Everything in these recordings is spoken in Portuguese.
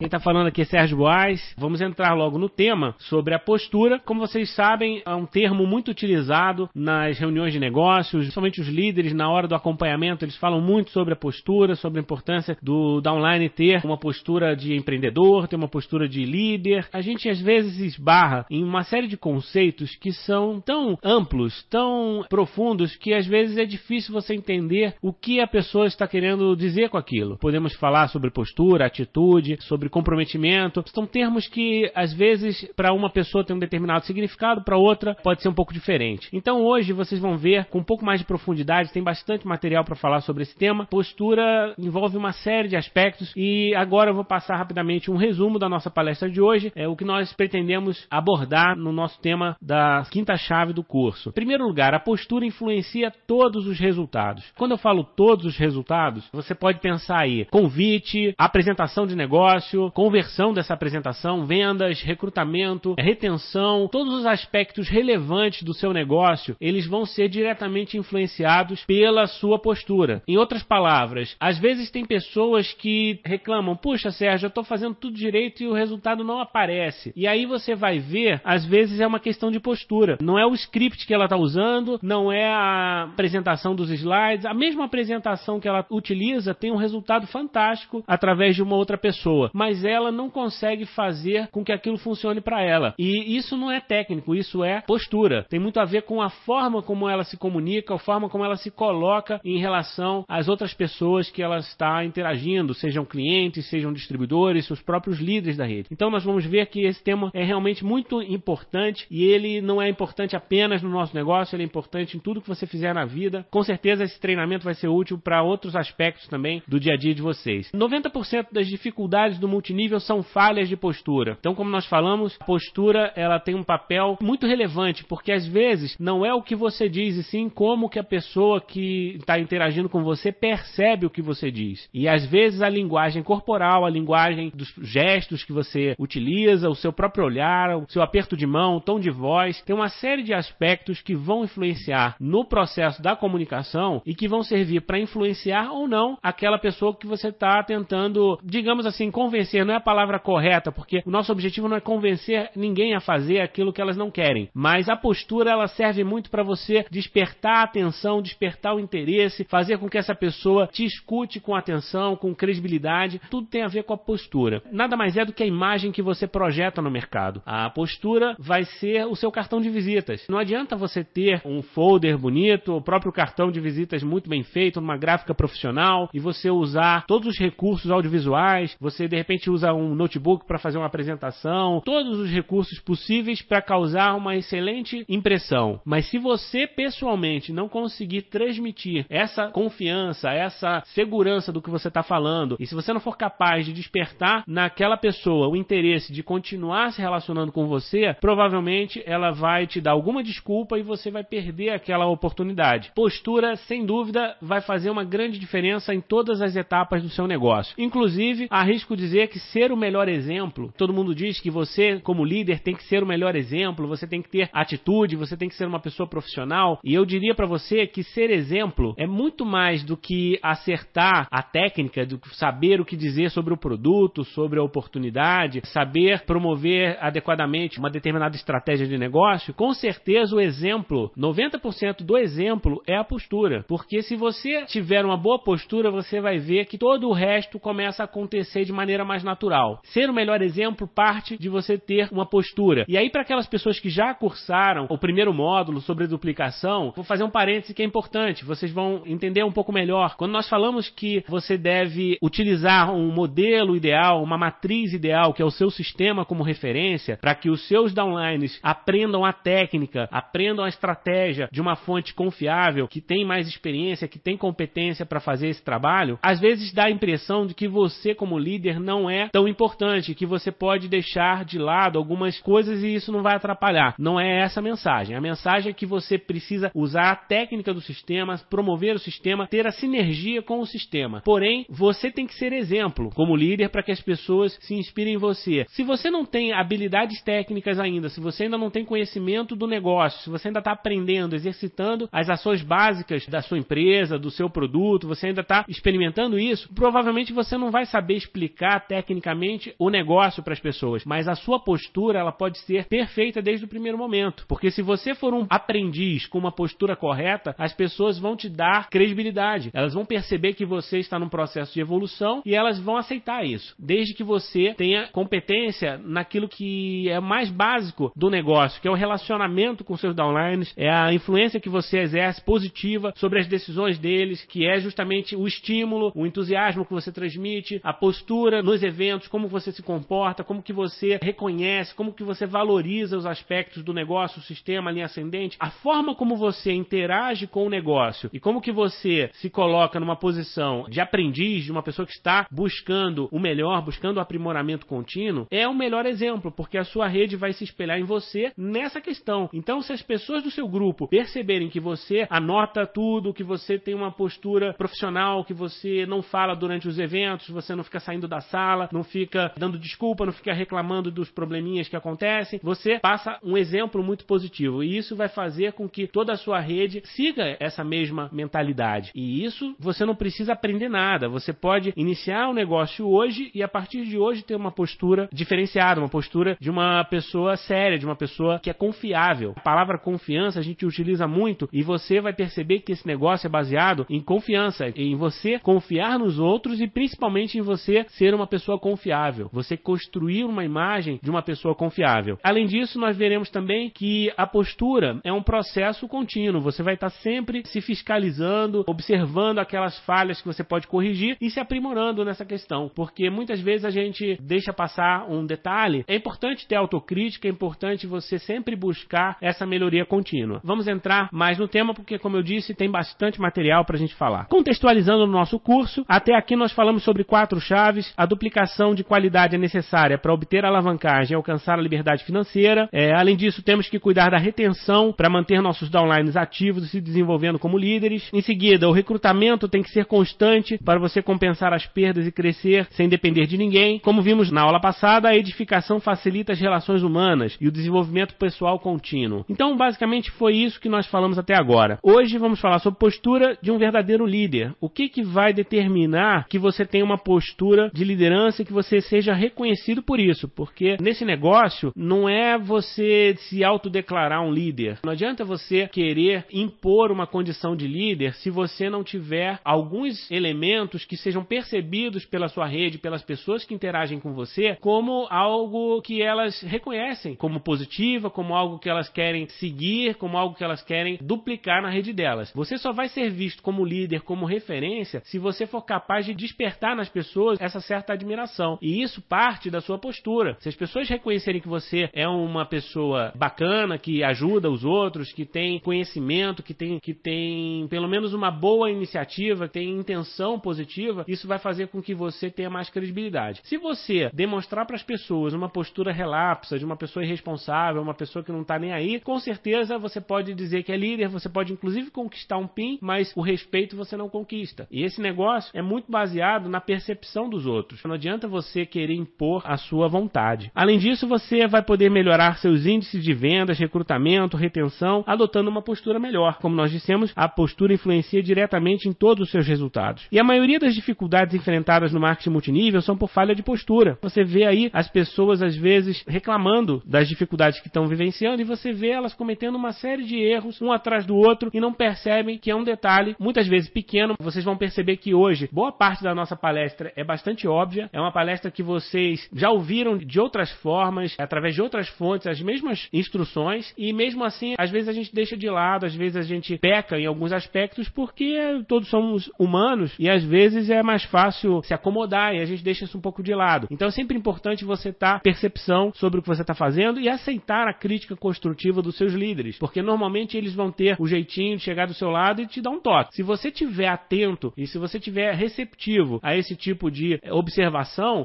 Quem está falando aqui é Sérgio Boas. Vamos entrar logo no tema sobre a postura. Como vocês sabem, é um termo muito utilizado nas reuniões de negócios, principalmente os líderes, na hora do acompanhamento, eles falam muito sobre a postura, sobre a importância do downline ter uma postura de empreendedor, ter uma postura de líder. A gente às vezes esbarra em uma série de conceitos que são tão amplos, tão profundos, que às vezes é difícil você entender o que a pessoa está querendo dizer com aquilo. Podemos falar sobre postura, atitude, sobre sobre comprometimento. São termos que, às vezes, para uma pessoa tem um determinado significado, para outra pode ser um pouco diferente. Então, hoje, vocês vão ver com um pouco mais de profundidade, tem bastante material para falar sobre esse tema. Postura envolve uma série de aspectos e agora eu vou passar rapidamente um resumo da nossa palestra de hoje, é o que nós pretendemos abordar no nosso tema da quinta chave do curso. Em primeiro lugar, a postura influencia todos os resultados. Quando eu falo todos os resultados, você pode pensar aí convite, apresentação de negócio, negócio, conversão dessa apresentação, vendas, recrutamento, retenção, todos os aspectos relevantes do seu negócio, eles vão ser diretamente influenciados pela sua postura. Em outras palavras, às vezes tem pessoas que reclamam: "Puxa, Sérgio, eu estou fazendo tudo direito e o resultado não aparece". E aí você vai ver, às vezes é uma questão de postura. Não é o script que ela está usando, não é a apresentação dos slides, a mesma apresentação que ela utiliza tem um resultado fantástico através de uma outra pessoa, mas mas ela não consegue fazer com que aquilo funcione para ela. E isso não é técnico, isso é postura. Tem muito a ver com a forma como ela se comunica, a forma como ela se coloca em relação às outras pessoas que ela está interagindo, sejam clientes, sejam distribuidores, seus próprios líderes da rede. Então nós vamos ver que esse tema é realmente muito importante e ele não é importante apenas no nosso negócio, ele é importante em tudo que você fizer na vida. Com certeza esse treinamento vai ser útil para outros aspectos também do dia a dia de vocês. 90% das dificuldades do multinível são falhas de postura. Então, como nós falamos, a postura ela tem um papel muito relevante, porque às vezes não é o que você diz, e sim como que a pessoa que está interagindo com você percebe o que você diz. E às vezes a linguagem corporal, a linguagem dos gestos que você utiliza, o seu próprio olhar, o seu aperto de mão, o tom de voz, tem uma série de aspectos que vão influenciar no processo da comunicação e que vão servir para influenciar ou não aquela pessoa que você está tentando, digamos assim, convencer convencer não é a palavra correta, porque o nosso objetivo não é convencer ninguém a fazer aquilo que elas não querem. Mas a postura ela serve muito para você despertar a atenção, despertar o interesse, fazer com que essa pessoa te escute com atenção, com credibilidade. Tudo tem a ver com a postura. Nada mais é do que a imagem que você projeta no mercado. A postura vai ser o seu cartão de visitas. Não adianta você ter um folder bonito, o próprio cartão de visitas muito bem feito, numa gráfica profissional e você usar todos os recursos audiovisuais, você de repente repente usa um notebook para fazer uma apresentação, todos os recursos possíveis para causar uma excelente impressão. Mas se você pessoalmente não conseguir transmitir essa confiança, essa segurança do que você está falando, e se você não for capaz de despertar naquela pessoa o interesse de continuar se relacionando com você, provavelmente ela vai te dar alguma desculpa e você vai perder aquela oportunidade. Postura, sem dúvida, vai fazer uma grande diferença em todas as etapas do seu negócio. Inclusive, arrisco dizer que ser o melhor exemplo, todo mundo diz que você, como líder, tem que ser o melhor exemplo, você tem que ter atitude, você tem que ser uma pessoa profissional. E eu diria para você que ser exemplo é muito mais do que acertar a técnica, do saber o que dizer sobre o produto, sobre a oportunidade, saber promover adequadamente uma determinada estratégia de negócio. Com certeza, o exemplo, 90% do exemplo é a postura. Porque se você tiver uma boa postura, você vai ver que todo o resto começa a acontecer de maneira mais natural. Ser o melhor exemplo parte de você ter uma postura. E aí, para aquelas pessoas que já cursaram o primeiro módulo sobre duplicação, vou fazer um parêntese que é importante, vocês vão entender um pouco melhor. Quando nós falamos que você deve utilizar um modelo ideal, uma matriz ideal, que é o seu sistema como referência, para que os seus downlines aprendam a técnica, aprendam a estratégia de uma fonte confiável, que tem mais experiência, que tem competência para fazer esse trabalho, às vezes dá a impressão de que você, como líder, não é tão importante, que você pode deixar de lado algumas coisas e isso não vai atrapalhar. Não é essa a mensagem. A mensagem é que você precisa usar a técnica do sistema, promover o sistema, ter a sinergia com o sistema. Porém, você tem que ser exemplo como líder para que as pessoas se inspirem em você. Se você não tem habilidades técnicas ainda, se você ainda não tem conhecimento do negócio, se você ainda está aprendendo, exercitando as ações básicas da sua empresa, do seu produto, você ainda está experimentando isso, provavelmente você não vai saber explicar tecnicamente o negócio para as pessoas, mas a sua postura ela pode ser perfeita desde o primeiro momento. Porque se você for um aprendiz com uma postura correta, as pessoas vão te dar credibilidade. Elas vão perceber que você está num processo de evolução e elas vão aceitar isso, desde que você tenha competência naquilo que é mais básico do negócio, que é o relacionamento com seus downlines, é a influência que você exerce positiva sobre as decisões deles, que é justamente o estímulo, o entusiasmo que você transmite, a postura nos eventos, como você se comporta, como que você reconhece, como que você valoriza os aspectos do negócio, o sistema, a linha ascendente, a forma como você interage com o negócio e como que você se coloca numa posição de aprendiz, de uma pessoa que está buscando o melhor, buscando o aprimoramento contínuo, é o melhor exemplo, porque a sua rede vai se espelhar em você nessa questão. Então, se as pessoas do seu grupo perceberem que você anota tudo, que você tem uma postura profissional, que você não fala durante os eventos, você não fica saindo da sala, não fica dando desculpa, não fica reclamando dos probleminhas que acontecem, você passa um exemplo muito positivo. E isso vai fazer com que toda a sua rede siga essa mesma mentalidade. E isso você não precisa aprender nada. Você pode iniciar o um negócio hoje e a partir de hoje ter uma postura diferenciada, uma postura de uma pessoa séria, de uma pessoa que é confiável. A palavra confiança a gente utiliza muito e você vai perceber que esse negócio é baseado em confiança, em você confiar nos outros e principalmente em você ser uma pessoa confiável. Você construir uma imagem de uma pessoa confiável. Além disso, nós veremos também que a postura é um processo contínuo. Você vai estar sempre se fiscalizando, observando aquelas falhas que você pode corrigir e se aprimorando nessa questão. Porque muitas vezes a gente deixa passar um detalhe. É importante ter autocrítica, é importante você sempre buscar essa melhoria contínua. Vamos entrar mais no tema porque, como eu disse, tem bastante material para a gente falar. Contextualizando no nosso curso, até aqui nós falamos sobre quatro chaves. A duplicação de qualidade é necessária para obter alavancagem e alcançar a liberdade financeira. É, além disso, temos que cuidar da retenção para manter nossos downlines ativos e se desenvolvendo como líderes. Em seguida, o recrutamento tem que ser constante para você compensar as perdas e crescer sem depender de ninguém. Como vimos na aula passada, a edificação facilita as relações humanas e o desenvolvimento pessoal contínuo. Então, basicamente, foi isso que nós falamos até agora. Hoje vamos falar sobre postura de um verdadeiro líder. O que, que vai determinar que você tenha uma postura de liderança e que você seja reconhecido por isso? Porque nesse negócio não é você se autodeclarar um líder. Não adianta você querer impor uma condição de líder se você não tiver alguns elementos que sejam percebidos pela sua rede, pelas pessoas que interagem com você, como algo que elas reconhecem como positiva, como algo que elas querem seguir, como algo que elas querem duplicar na rede delas. Você só vai ser visto como líder, como referência, se você for capaz de despertar nas pessoas essa certa admiração. E isso parte da sua postura. Se as pessoas reconhecerem que você é uma pessoa bacana, que ajuda os outros, que tem conhecimento, que tem, que tem pelo menos uma boa iniciativa, tem intenção positiva, isso vai fazer com que você tenha mais credibilidade. Se você demonstrar para as pessoas uma postura relapsa, de uma pessoa irresponsável, uma pessoa que não está nem aí, com certeza você pode dizer que é líder, você pode inclusive conquistar um PIN, mas o respeito você não conquista. E esse negócio é muito baseado na percepção dos outros. Não adianta você querer impor a sua vontade. Além disso, você vai poder melhorar seus índices de vendas, recrutamento, retenção, adotando uma postura melhor. Como nós dissemos, a postura influencia diretamente em todos os seus resultados. E a maioria das dificuldades enfrentadas no marketing multinível são por falha de postura. Você vê aí as pessoas às vezes reclamando das dificuldades que estão vivenciando e você vê elas cometendo uma série de erros um atrás do outro e não percebem que é um detalhe, muitas vezes pequeno. Vocês vão perceber que hoje boa parte da nossa palestra é bastante óbvia. É uma palestra que vocês já ouviram de outras formas, através de outras fontes, as mesmas instruções e mesmo assim, às vezes a gente deixa de lado, às vezes a gente peca em alguns aspectos porque todos somos humanos e às vezes é mais fácil se acomodar e a gente deixa isso um pouco de lado. Então é sempre importante você estar tá percepção sobre o que você está fazendo e aceitar a crítica construtiva dos seus líderes, porque normalmente eles vão ter o jeitinho de chegar do seu lado e te dar um toque. Se você tiver atento e se você tiver receptivo a esse tipo de observação,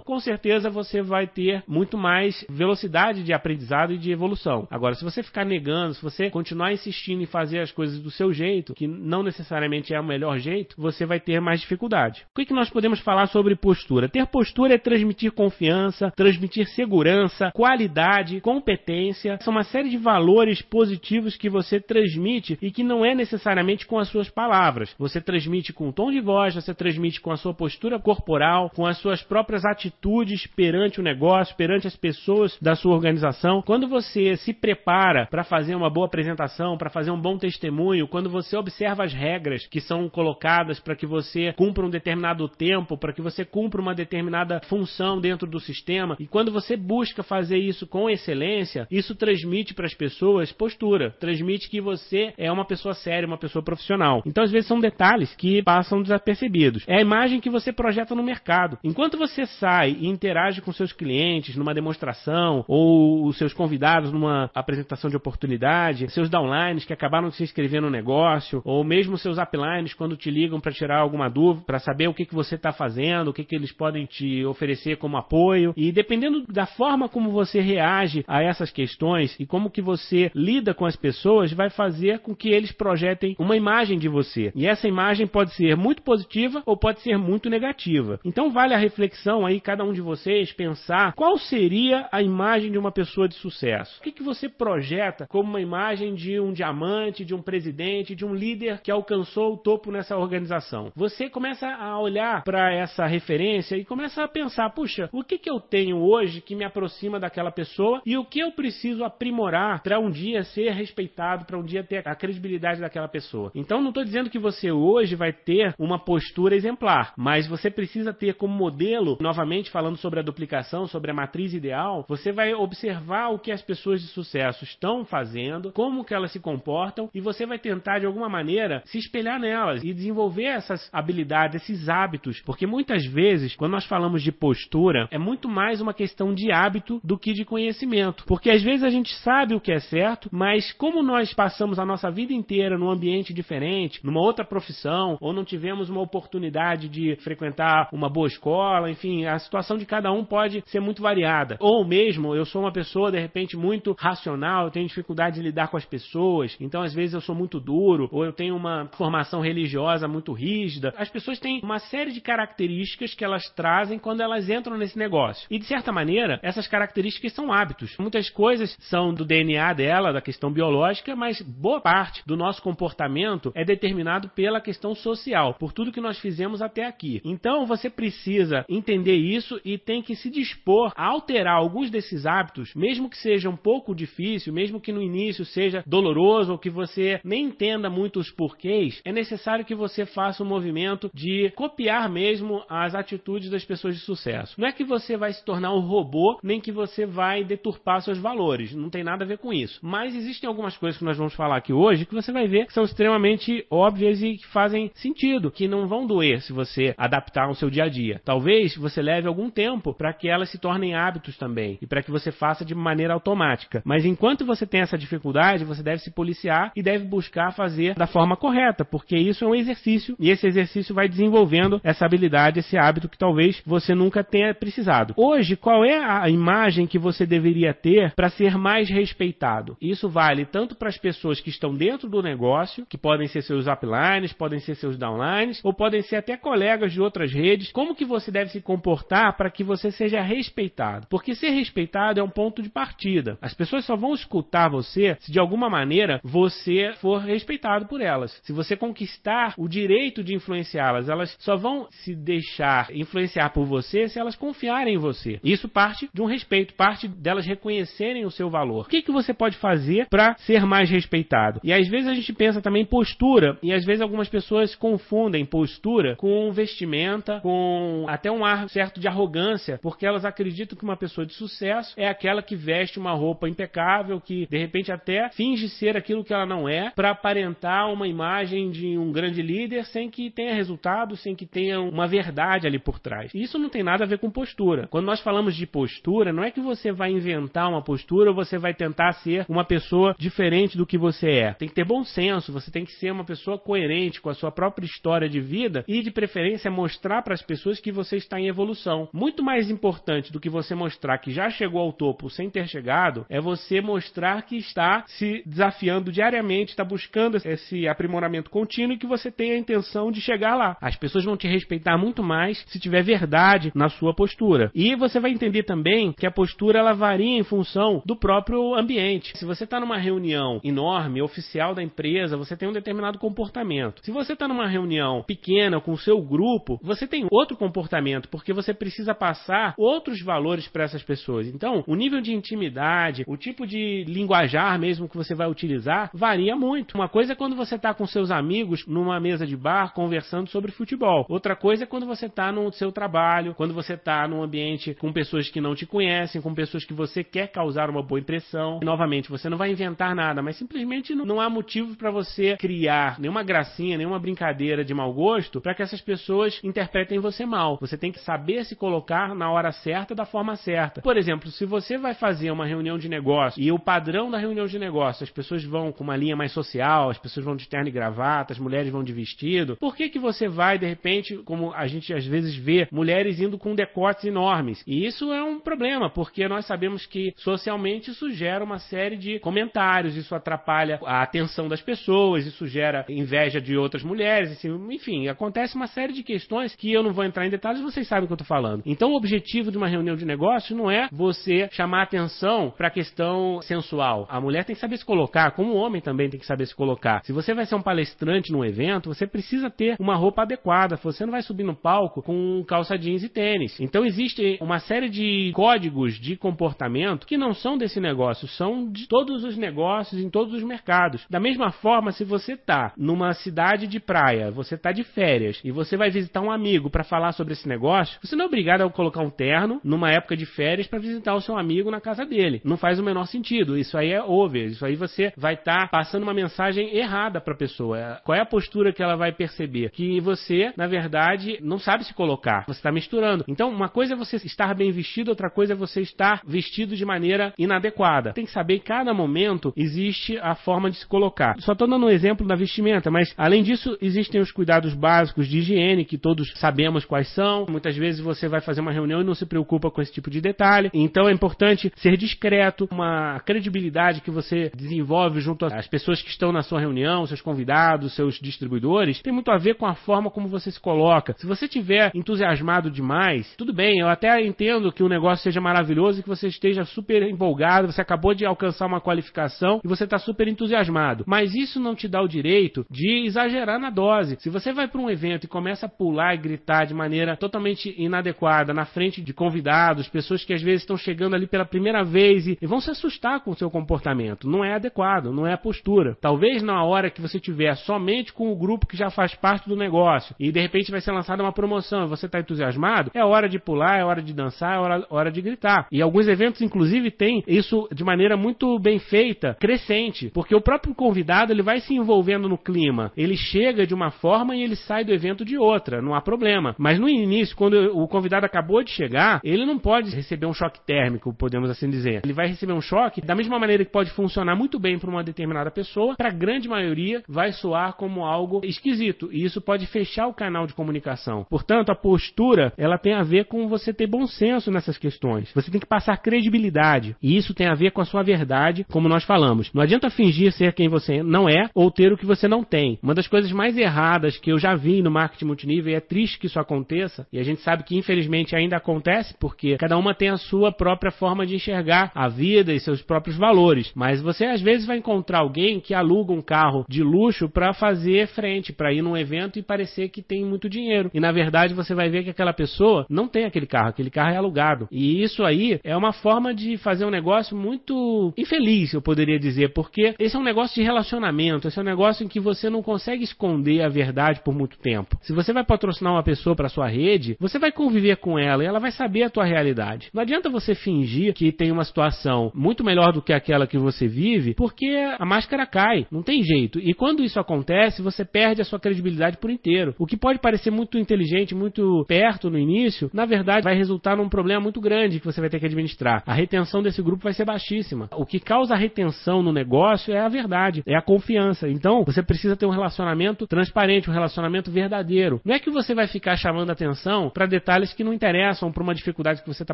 com certeza você vai ter muito mais velocidade de aprendizado e de evolução. Agora, se você ficar negando, se você continuar insistindo em fazer as coisas do seu jeito, que não necessariamente é o melhor jeito, você vai ter mais dificuldade. O que, que nós podemos falar sobre postura? Ter postura é transmitir confiança, transmitir segurança, qualidade, competência. São uma série de valores positivos que você transmite e que não é necessariamente com as suas palavras. Você transmite com o tom de voz, você transmite com a sua postura corporal, com as suas próprias atitudes perante o negócio, perante as pessoas da sua organização. Quando você se prepara para fazer uma boa apresentação, para fazer um bom testemunho, quando você observa as regras que são colocadas para que você cumpra um determinado tempo, para que você cumpra uma determinada função dentro do sistema, e quando você busca fazer isso com excelência, isso transmite para as pessoas postura, transmite que você é uma pessoa séria, uma pessoa profissional. Então, às vezes, são detalhes que passam desapercebidos. É a imagem que você projeta no mercado. Enquanto você sai e interage com seus clientes numa demonstração ou os seus convidados numa apresentação de oportunidade, seus downlines que acabaram de se inscrever no negócio, ou mesmo seus uplines quando te ligam para tirar alguma dúvida, para saber o que, que você está fazendo, o que, que eles podem te oferecer como apoio. E dependendo da forma como você reage a essas questões e como que você lida com as pessoas, vai fazer com que eles projetem uma imagem de você. E essa imagem pode ser muito positiva ou pode ser muito negativa. Então vale a reflexão aí, cada um de vocês, pensar qual seria a imagem de uma pessoa de sucesso. O que, que você projeta como uma imagem de um diamante, de um presidente, de um líder que alcançou o topo nessa organização? Você começa a olhar para essa referência e começa a pensar, puxa, o que, que eu tenho hoje que me aproxima daquela pessoa e o que eu preciso aprimorar para um dia ser respeitado, para um dia ter a credibilidade daquela pessoa. Então não estou dizendo que você hoje vai ter uma postura exemplar, mas você precisa ter como modelo, novamente falando sobre a duplicação, sobre a matriz ideal, você vai observar o que as pessoas de sucesso estão fazendo, como que elas se comportam e você vai tentar de alguma maneira se espelhar nelas e desenvolver essas habilidades, esses hábitos, porque muitas vezes quando nós falamos de postura é muito mais uma questão de hábito do que de conhecimento, porque às vezes a gente sabe o que é certo, mas como nós passamos a nossa vida inteira num ambiente diferente, numa outra profissão, ou não tivemos uma oportunidade de frequentar uma boa escola, enfim, a situação de cada um pode ser muito variada. Ou mesmo, eu sou uma pessoa de repente muito racional, eu tenho dificuldade de lidar com as pessoas, então às vezes eu sou muito duro, ou eu tenho uma formação religiosa muito rígida. As pessoas têm uma série de características que elas trazem quando elas entram nesse negócio. E de certa maneira, essas características são hábitos. Muitas coisas são do DNA dela, da questão biológica, mas boa parte do nosso comportamento é determinado pela questão social, por tudo que nós fizemos até aqui. Então você precisa entender isso e tem que se dispor a alterar alguns desses hábitos, mesmo que seja um pouco difícil, mesmo que no início seja doloroso ou que você nem entenda muito os porquês, é necessário que você faça um movimento de copiar mesmo as atitudes das pessoas de sucesso. Não é que você vai se tornar um robô, nem que você vai deturpar seus valores. Não tem nada a ver com isso. Mas existem algumas coisas que nós vamos falar aqui hoje que você vai ver que são extremamente óbvias e que fazem sentido, que não vão doer se você adaptar ao seu dia a dia. Talvez você leve algum tempo para que elas se tornem hábitos também e para que você faça de maneira automática. Mas enquanto você tem essa dificuldade, você deve se policiar e deve buscar fazer da forma correta, porque isso é um exercício e esse exercício vai desenvolvendo essa habilidade, esse hábito que talvez você nunca tenha precisado. Hoje, qual é a imagem que você deveria ter para ser mais respeitado? Isso vale tanto para as pessoas que estão dentro do negócio, que podem ser seus uplines, podem ser seus downlines, ou podem ser até colegas de outras redes. Como que você deve se comportar para que você seja respeitado? Porque ser respeitado é um ponto de partida. As pessoas só vão escutar você se de alguma maneira você for respeitado por elas. Se você conquistar o direito de influenciá-las, elas só vão se deixar influenciar por você se elas confiarem em você. Isso parte de um respeito, parte delas reconhecerem o seu valor. O que, que você pode fazer para ser mais respeitado? E às vezes a gente pensa também em postura, e às vezes algumas pessoas confundem postura com vestimenta, com até um ar certo de arrogância, porque elas acreditam que uma pessoa de sucesso é aquela que veste uma roupa impecável, que de repente até finge ser aquilo que ela não é, para aparentar uma imagem de um grande líder sem que tenha resultado, sem que tenha uma verdade ali por trás. Isso não tem nada a ver com postura. Quando nós falamos de postura, não é que você vai inventar uma postura ou você vai tentar ser uma pessoa diferente do que você é. Tem que ter bom senso, você tem que ser uma pessoa coerente com a sua própria história de vida e, de preferência, mostrar para as pessoas que você está em evolução. Muito mais importante do que você mostrar que já chegou ao topo sem ter chegado, é você mostrar que está se desafiando diariamente, está buscando esse aprimoramento contínuo e que você tem a intenção de chegar lá. As pessoas vão te respeitar muito mais se tiver verdade na sua postura. E você vai entender também que a postura ela varia em função do próprio ambiente. Se você está numa reunião enorme, oficial da empresa, você tem um determinado comportamento. Se você está numa reunião pequena com o seu grupo, você tem outro comportamento evento, porque você precisa passar outros valores para essas pessoas. Então, o nível de intimidade, o tipo de linguajar mesmo que você vai utilizar, varia muito. Uma coisa é quando você está com seus amigos numa mesa de bar conversando sobre futebol. Outra coisa é quando você está no seu trabalho, quando você está num ambiente com pessoas que não te conhecem, com pessoas que você quer causar uma boa impressão. E, novamente, você não vai inventar nada, mas simplesmente não há motivo para você criar nenhuma gracinha, nenhuma brincadeira de mau gosto para que essas pessoas interpretem você mal. Você tem que saber se colocar na hora certa, da forma certa. Por exemplo, se você vai fazer uma reunião de negócio e o padrão da reunião de negócio, as pessoas vão com uma linha mais social, as pessoas vão de terno e gravata, as mulheres vão de vestido, por que que você vai, de repente, como a gente às vezes vê, mulheres indo com decotes enormes? E isso é um problema, porque nós sabemos que socialmente isso gera uma série de comentários, isso atrapalha a atenção das pessoas, isso gera inveja de outras mulheres, enfim, acontece uma série de questões que eu não vou entrar em detalhes, vocês sabem o que eu estou falando. Então, o objetivo de uma reunião de negócio não é você chamar atenção para a questão sensual. A mulher tem que saber se colocar, como o homem também tem que saber se colocar. Se você vai ser um palestrante num evento, você precisa ter uma roupa adequada. Você não vai subir no palco com calça jeans e tênis. Então, existe uma série de códigos de comportamento que não são desse negócio, são de todos os negócios, em todos os mercados. Da mesma forma, se você está numa cidade de praia, você está de férias e você vai visitar um amigo para falar sobre esse negócio, você não é obrigado a colocar um terno numa época de férias para visitar o seu amigo na casa dele. Não faz o menor sentido. Isso aí é over. Isso aí você vai estar tá passando uma mensagem errada para a pessoa. Qual é a postura que ela vai perceber? Que você, na verdade, não sabe se colocar. Você está misturando. Então, uma coisa é você estar bem vestido, outra coisa é você estar vestido de maneira inadequada. Tem que saber que cada momento existe a forma de se colocar. Só estou dando um exemplo da vestimenta, mas além disso, existem os cuidados básicos de higiene que todos sabemos quais são. Muitas vezes você vai fazer uma reunião e não se preocupa com esse tipo de detalhe. Então é importante ser discreto, uma credibilidade que você desenvolve junto às pessoas que estão na sua reunião, seus convidados, seus distribuidores, tem muito a ver com a forma como você se coloca. Se você estiver entusiasmado demais, tudo bem, eu até entendo que o negócio seja maravilhoso e que você esteja super empolgado, você acabou de alcançar uma qualificação e você está super entusiasmado. Mas isso não te dá o direito de exagerar na dose. Se você vai para um evento e começa a pular e gritar de maneira totalmente inadequada na frente de convidados, pessoas que às vezes estão chegando ali pela primeira vez e, e vão se assustar com o seu comportamento. Não é adequado, não é a postura. Talvez na hora que você tiver somente com o grupo que já faz parte do negócio e de repente vai ser lançada uma promoção e você está entusiasmado, é hora de pular, é hora de dançar, é hora, hora de gritar. E alguns eventos, inclusive, têm isso de maneira muito bem feita, crescente, porque o próprio convidado ele vai se envolvendo no clima. Ele chega de uma forma e ele sai do evento de outra, não há problema. Mas no início, quando o convidado acabou de chegar, ele não pode receber um choque térmico, podemos assim dizer. Ele vai receber um choque da mesma maneira que pode funcionar muito bem para uma determinada pessoa, para a grande maioria vai soar como algo esquisito e isso pode fechar o canal de comunicação. Portanto, a postura ela tem a ver com você ter bom senso nessas questões. Você tem que passar credibilidade e isso tem a ver com a sua verdade, como nós falamos. Não adianta fingir ser quem você não é ou ter o que você não tem. Uma das coisas mais erradas que eu já vi no marketing multinível e é triste que isso aconteça e a gente sabe que infelizmente ainda acontece porque cada uma tem a sua própria forma de enxergar a vida e seus próprios valores. Mas você às vezes vai encontrar alguém que aluga um carro de luxo para fazer frente, para ir num evento e parecer que tem muito dinheiro. E na verdade você vai ver que aquela pessoa não tem aquele carro, aquele carro é alugado. E isso aí é uma forma de fazer um negócio muito infeliz, eu poderia dizer, porque esse é um negócio de relacionamento, esse é um negócio em que você não consegue esconder a verdade por muito tempo. Se você vai patrocinar uma pessoa para sua rede, você vai conviver com ela e ela vai saber a tua realidade. Não adianta você fingir que tem uma situação muito melhor do que aquela que você vive, porque a máscara cai, não tem jeito. E quando isso acontece, você perde a sua credibilidade por inteiro. O que pode parecer muito inteligente, muito perto no início, na verdade vai resultar num problema muito grande que você vai ter que administrar. A retenção desse grupo vai ser baixíssima. O que causa retenção no negócio é a verdade, é a confiança. Então, você precisa ter um relacionamento transparente, um relacionamento verdadeiro. Não é que você vai ficar chamando atenção para detalhes que não interessam, para uma dificuldade que você está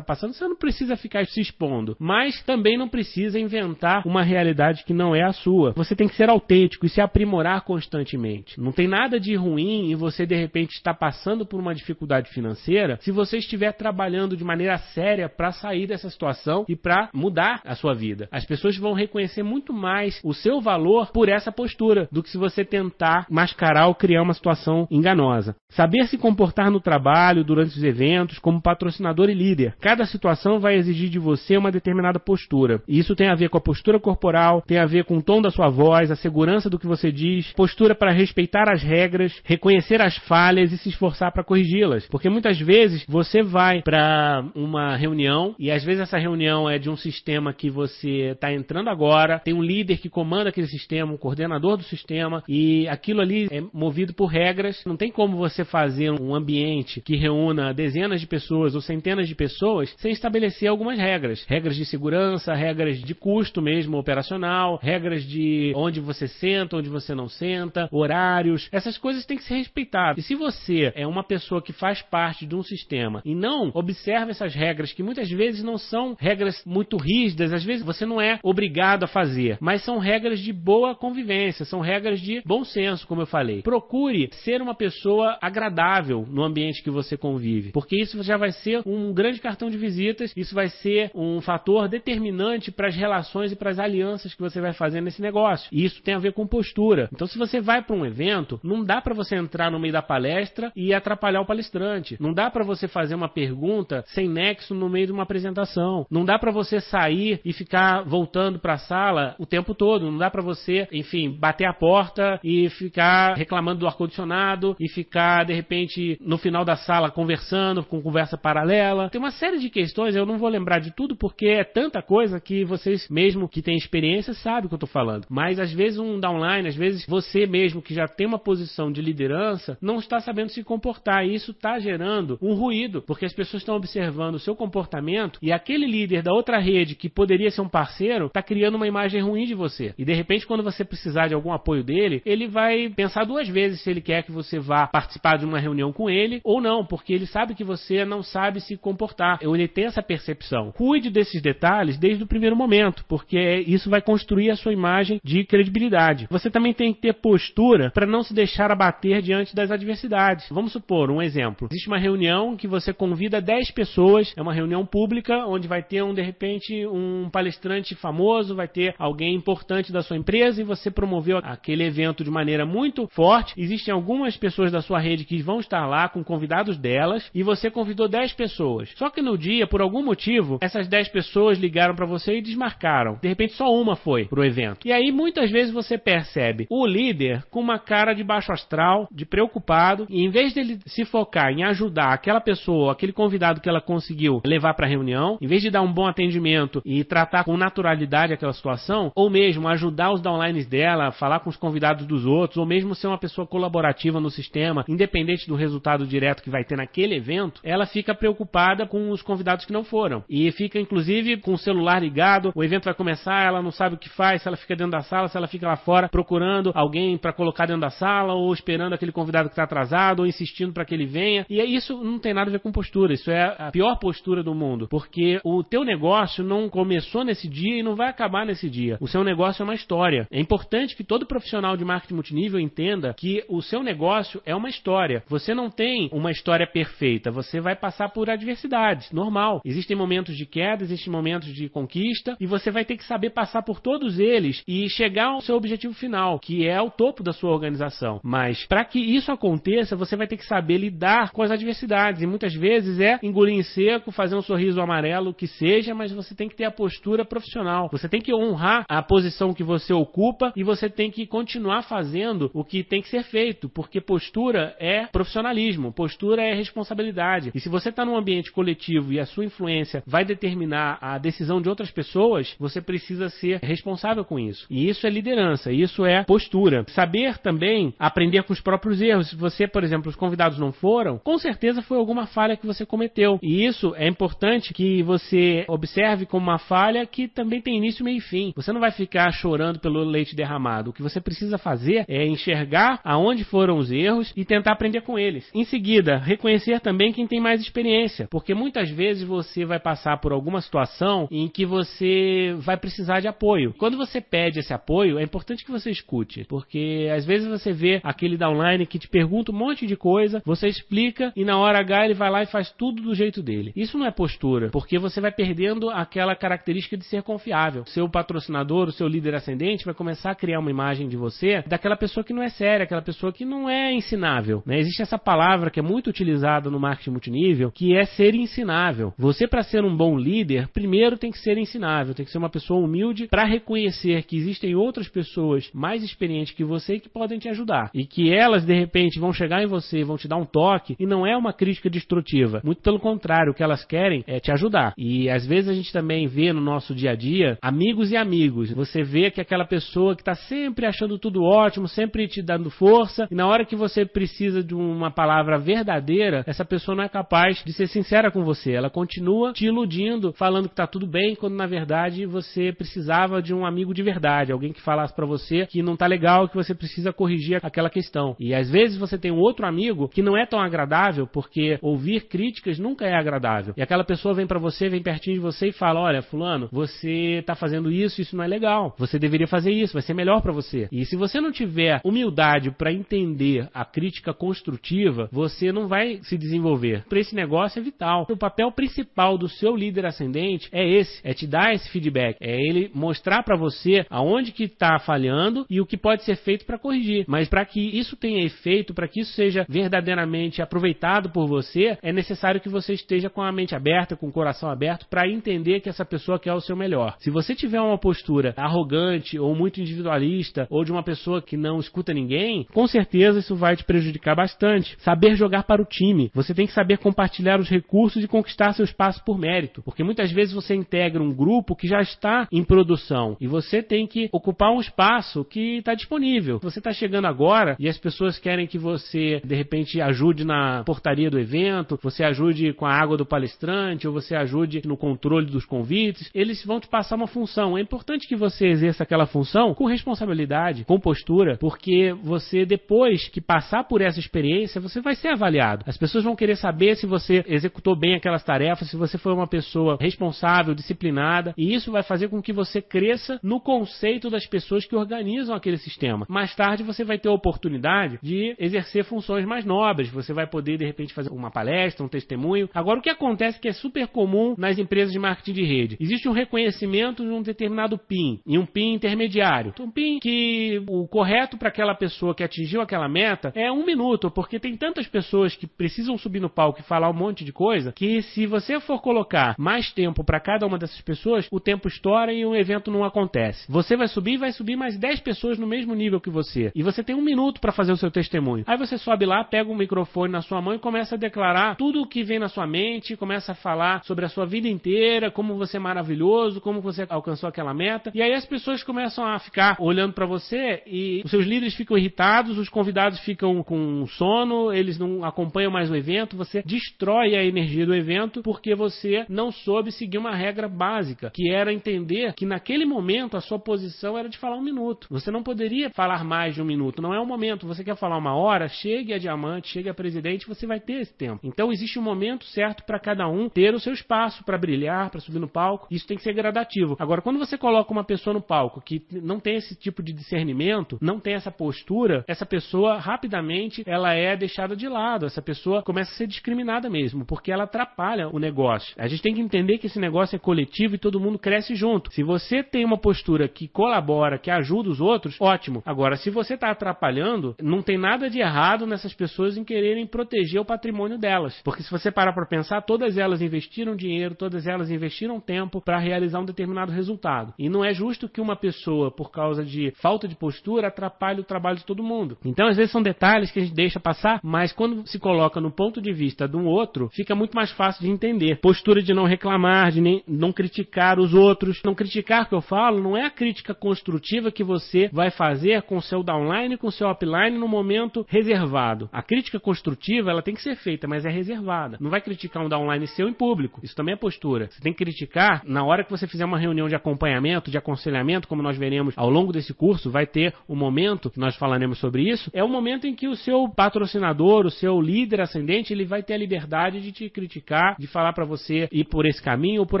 passando, você não precisa ficar se expondo. Mas também não precisa inventar uma realidade que não é a sua. Você tem que ser autêntico e se aprimorar constantemente. Não tem nada de ruim em você de repente estar passando por uma dificuldade financeira se você estiver trabalhando de maneira séria para sair dessa situação e para mudar a sua vida. As pessoas vão reconhecer muito mais o seu valor por essa postura do que se você tentar mascarar ou criar uma situação enganosa. Saber se comportar no trabalho trabalho durante os eventos, como patrocinador e líder. Cada situação vai exigir de você uma determinada postura. E isso tem a ver com a postura corporal, tem a ver com o tom da sua voz, a segurança do que você diz, postura para respeitar as regras, reconhecer as falhas e se esforçar para corrigi-las. Porque muitas vezes você vai para uma reunião e às vezes essa reunião é de um sistema que você está entrando agora, tem um líder que comanda aquele sistema, um coordenador do sistema e aquilo ali é movido por regras. Não tem como você fazer um ambiente que reúna dezenas de pessoas ou centenas de pessoas sem estabelecer algumas regras. Regras de segurança, regras de custo mesmo operacional, regras de onde você senta, onde você não senta, horários. Essas coisas têm que ser respeitadas. E se você é uma pessoa que faz parte de um sistema e não observa essas regras, que muitas vezes não são regras muito rígidas, às vezes você não é obrigado a fazer, mas são regras de boa convivência, são regras de bom senso, como eu falei. Procure ser uma pessoa agradável no ambiente que você convive, porque isso já vai ser um grande cartão de visitas, isso vai ser um fator determinante para as relações e para as alianças que você vai fazer nesse negócio. E isso tem a ver com postura. Então, se você vai para um evento, não dá para você entrar no meio da palestra e atrapalhar o palestrante. Não dá para você fazer uma pergunta sem nexo no meio de uma apresentação. Não dá para você sair e ficar voltando para a sala o tempo todo. Não dá para você, enfim, bater a porta e ficar reclamando do ar-condicionado e ficar, de repente, no final da sala conversando com conversa paralela. Tem uma série de questões, eu não vou lembrar de tudo porque é tanta coisa que vocês, mesmo que têm experiência, sabem o que eu estou falando. Mas às vezes um downline, às vezes você mesmo que já tem uma posição de liderança, não está sabendo se comportar. E isso está gerando um ruído, porque as pessoas estão observando o seu comportamento e aquele líder da outra rede que poderia ser um parceiro está criando uma imagem ruim de você. E de repente, quando você precisar de algum apoio dele, ele vai pensar duas vezes se ele quer que você vá participar de uma reunião com ele ou não, porque ele sabe que você não sabe se comportar. Ele tem essa percepção. Cuide desses detalhes desde o primeiro momento, porque isso vai construir a sua imagem de credibilidade. Você também tem que ter postura para não se deixar abater diante das adversidades. Vamos supor um exemplo. Existe uma reunião que você convida 10 pessoas, é uma reunião pública onde vai ter um de repente um palestrante famoso, vai ter alguém importante da sua empresa e você promoveu aquele evento de maneira muito forte. Existem algumas pessoas da sua rede que vão estar lá com convidados delas e você convidou 10 pessoas. Só que no dia, por algum motivo, essas 10 pessoas ligaram para você e desmarcaram. De repente só uma foi pro evento. E aí muitas vezes você percebe o líder com uma cara de baixo astral, de preocupado, e em vez dele se focar em ajudar aquela pessoa, aquele convidado que ela conseguiu levar para a reunião, em vez de dar um bom atendimento e tratar com naturalidade aquela situação, ou mesmo ajudar os downlines dela, falar com os convidados dos outros, ou mesmo ser uma pessoa colaborativa no sistema, independente do resultado direto que vai ter naquele evento, ela fica preocupada com os convidados que não foram. E fica, inclusive, com o celular ligado, o evento vai começar, ela não sabe o que faz, se ela fica dentro da sala, se ela fica lá fora procurando alguém para colocar dentro da sala, ou esperando aquele convidado que está atrasado, ou insistindo para que ele venha. E isso não tem nada a ver com postura, isso é a pior postura do mundo, porque o teu negócio não começou nesse dia e não vai acabar nesse dia. O seu negócio é uma história. É importante que todo profissional de marketing multinível entenda que o seu negócio é uma história. Você não tem uma história perfeita, você vai passar por adversidades, normal. Existem momentos de queda, existem momentos de conquista e você vai ter que saber passar por todos eles e chegar ao seu objetivo final, que é o topo da sua organização. Mas para que isso aconteça, você vai ter que saber lidar com as adversidades e muitas vezes é engolir em seco, fazer um sorriso amarelo, que seja, mas você tem que ter a postura profissional. Você tem que honrar a posição que você ocupa e você tem que continuar fazendo o que tem que ser feito, porque postura é profissionalismo, postura é responsabilidade. E se você está num ambiente coletivo e a sua influência vai determinar a decisão de outras pessoas, você precisa ser responsável com isso. E isso é liderança, isso é postura. Saber também aprender com os próprios erros. Se você, por exemplo, os convidados não foram, com certeza foi alguma falha que você cometeu. E isso é importante que você observe como uma falha que também tem início, meio e fim. Você não vai ficar chorando pelo leite derramado. O que você precisa fazer é enxergar aonde foram os erros e tentar aprender com eles. Em seguida, reconhecer também quem tem mais experiência, porque muitas vezes você vai passar por alguma situação em que você vai precisar de apoio. Quando você pede esse apoio, é importante que você escute, porque às vezes você vê aquele downline que te pergunta um monte de coisa, você explica e na hora H ele vai lá e faz tudo do jeito dele. Isso não é postura, porque você vai perdendo aquela característica de ser confiável. Seu patrocinador, o seu líder ascendente vai começar a criar uma imagem de você daquela pessoa que não é séria, aquela pessoa que não é ensinável. Né? Existe essa palavra que é muito utilizada no marketing multinível, que é ser ensinável. Você, para ser um bom líder, primeiro tem que ser ensinável, tem que ser uma pessoa humilde para reconhecer que existem outras pessoas mais experientes que você que podem te ajudar. E que elas, de repente, vão chegar em você, vão te dar um toque, e não é uma crítica destrutiva. Muito pelo contrário, o que elas querem é te ajudar. E às vezes a gente também vê no nosso dia a dia amigos e amigos. Você vê que aquela pessoa que está sempre achando tudo ótimo, sempre te dando força, e na hora que você precisa de uma palavra verdadeira, essa pessoa não é capaz de ser sincera com você. Ela continua te iludindo, falando que está tudo bem, quando na verdade você precisava de um amigo de verdade, alguém que falasse para você que não está legal, que você precisa corrigir aquela questão. E às vezes você tem um outro amigo que não é tão agradável, porque ouvir críticas nunca é agradável. E aquela pessoa vem para você, vem pertinho de você e fala: "Olha, fulano, você está fazendo isso, isso não é legal. Você deveria fazer isso, vai ser melhor para você". E se você não tiver humildade para entender a crítica construtiva, você não vai se desenvolver. Para esse negócio é vital. O papel principal do seu líder ascendente é esse, é te dar esse feedback, é ele mostrar para você aonde que está falhando e o que pode ser feito para corrigir. Mas para que isso tenha efeito, para que isso seja verdadeiramente aproveitado por você, é necessário que você esteja com a mente aberta, com o coração aberto para entender que essa pessoa quer o seu melhor. Se você tiver uma postura arrogante ou muito individualista ou de uma pessoa que não escuta ninguém, com certeza isso vai te prejudicar bastante. Saber jogar para o time. Você tem que saber compartilhar os recursos e conquistar seu espaço por mérito, porque muitas vezes você integra um grupo que já está em produção e você tem que ocupar um espaço que está disponível. Você está chegando agora e as pessoas querem que você de repente ajude na portaria do evento, você ajude com a água do palestrante ou você ajude no controle dos convites. Eles vão te passar uma função. É importante que você exerça aquela função com responsabilidade, com postura, porque você depois que passar por essa experiência, você vai ser avaliado. As pessoas vão querer saber se você executou bem aquelas tarefas, se você foi uma pessoa responsável, disciplinada, e isso vai fazer com que você cresça no conceito das pessoas que organizam aquele sistema. Mais tarde você vai ter a oportunidade de exercer funções mais nobres, você vai poder de repente fazer uma palestra, um testemunho. Agora o que acontece que é super comum nas empresas de marketing de rede. Existe um reconhecimento de um determinado PIN e um PIN intermediário. Então, um PIN que o correto para aquela pessoa que atingiu aquela meta é um minuto, porque tem tantas pessoas que precisam subir no palco e falar um monte de coisa que se você for colocar mais tempo para cada uma dessas pessoas, o tempo estoura e o evento não acontece. Você vai subir e vai subir mais 10 pessoas no mesmo nível que você. E você tem um minuto para fazer o seu testemunho. Aí você sobe lá, pega um microfone na sua mão e começa a declarar tudo o que vem na sua mente, começa a falar sobre a sua vida inteira, como você é maravilhoso, como você alcançou aquela meta. E aí as pessoas começam a ficar olhando para você e os seus líderes ficam irritados, os convidados ficam com sono, eles não acompanham mais o evento, você destrói a energia do evento porque você não soube seguir uma regra básica, que era entender que naquele momento a sua posição era de falar um minuto. Você não poderia falar mais de um minuto, não é o momento. Você quer falar uma hora, chegue a diamante, chegue a presidente, você vai ter esse tempo. Então existe um momento certo para cada um ter o seu espaço para brilhar, para subir no palco. Isso tem que ser gradativo. Agora, quando você coloca uma pessoa no palco que não tem esse tipo de discernimento, não tem essa postura, essa pessoa rapidamente ela é deixada de lado. Essa pessoa começa a ser discriminada mesmo, porque ela atrapalha o negócio. A gente tem que entender que esse negócio é coletivo e todo mundo cresce junto. Se você tem uma postura que colabora, que ajuda os outros, ótimo. Agora, se você está atrapalhando, não tem nada de errado nessas pessoas em quererem proteger o patrimônio delas. Porque se você parar para pensar, todas elas investiram dinheiro, todas elas investiram tempo para realizar um determinado resultado. E não é justo que uma pessoa, por causa de falta de postura, atrapalhe o trabalho de todo mundo. Então, às vezes são detalhes que a gente deixa passar, mas quando se coloca no ponto de vista de um outro, fica muito mais fácil de entender. Postura de não reclamar, de nem, não criticar os outros. Não criticar que eu falo não é a crítica construtiva que você vai fazer com o seu downline com o seu upline no momento reservado. A crítica construtiva ela tem que ser feita, mas é reservada. Não vai criticar um downline seu em público. Isso também é postura. Você tem que criticar na hora que você fizer uma reunião de acompanhamento, de aconselhamento, como nós veremos ao longo desse curso, vai ter um momento que nós falaremos sobre isso. É o momento em que o seu patrocinador, o seu líder ascendente, ele vai ter a liberdade de te criticar, de falar para você ir por esse caminho ou por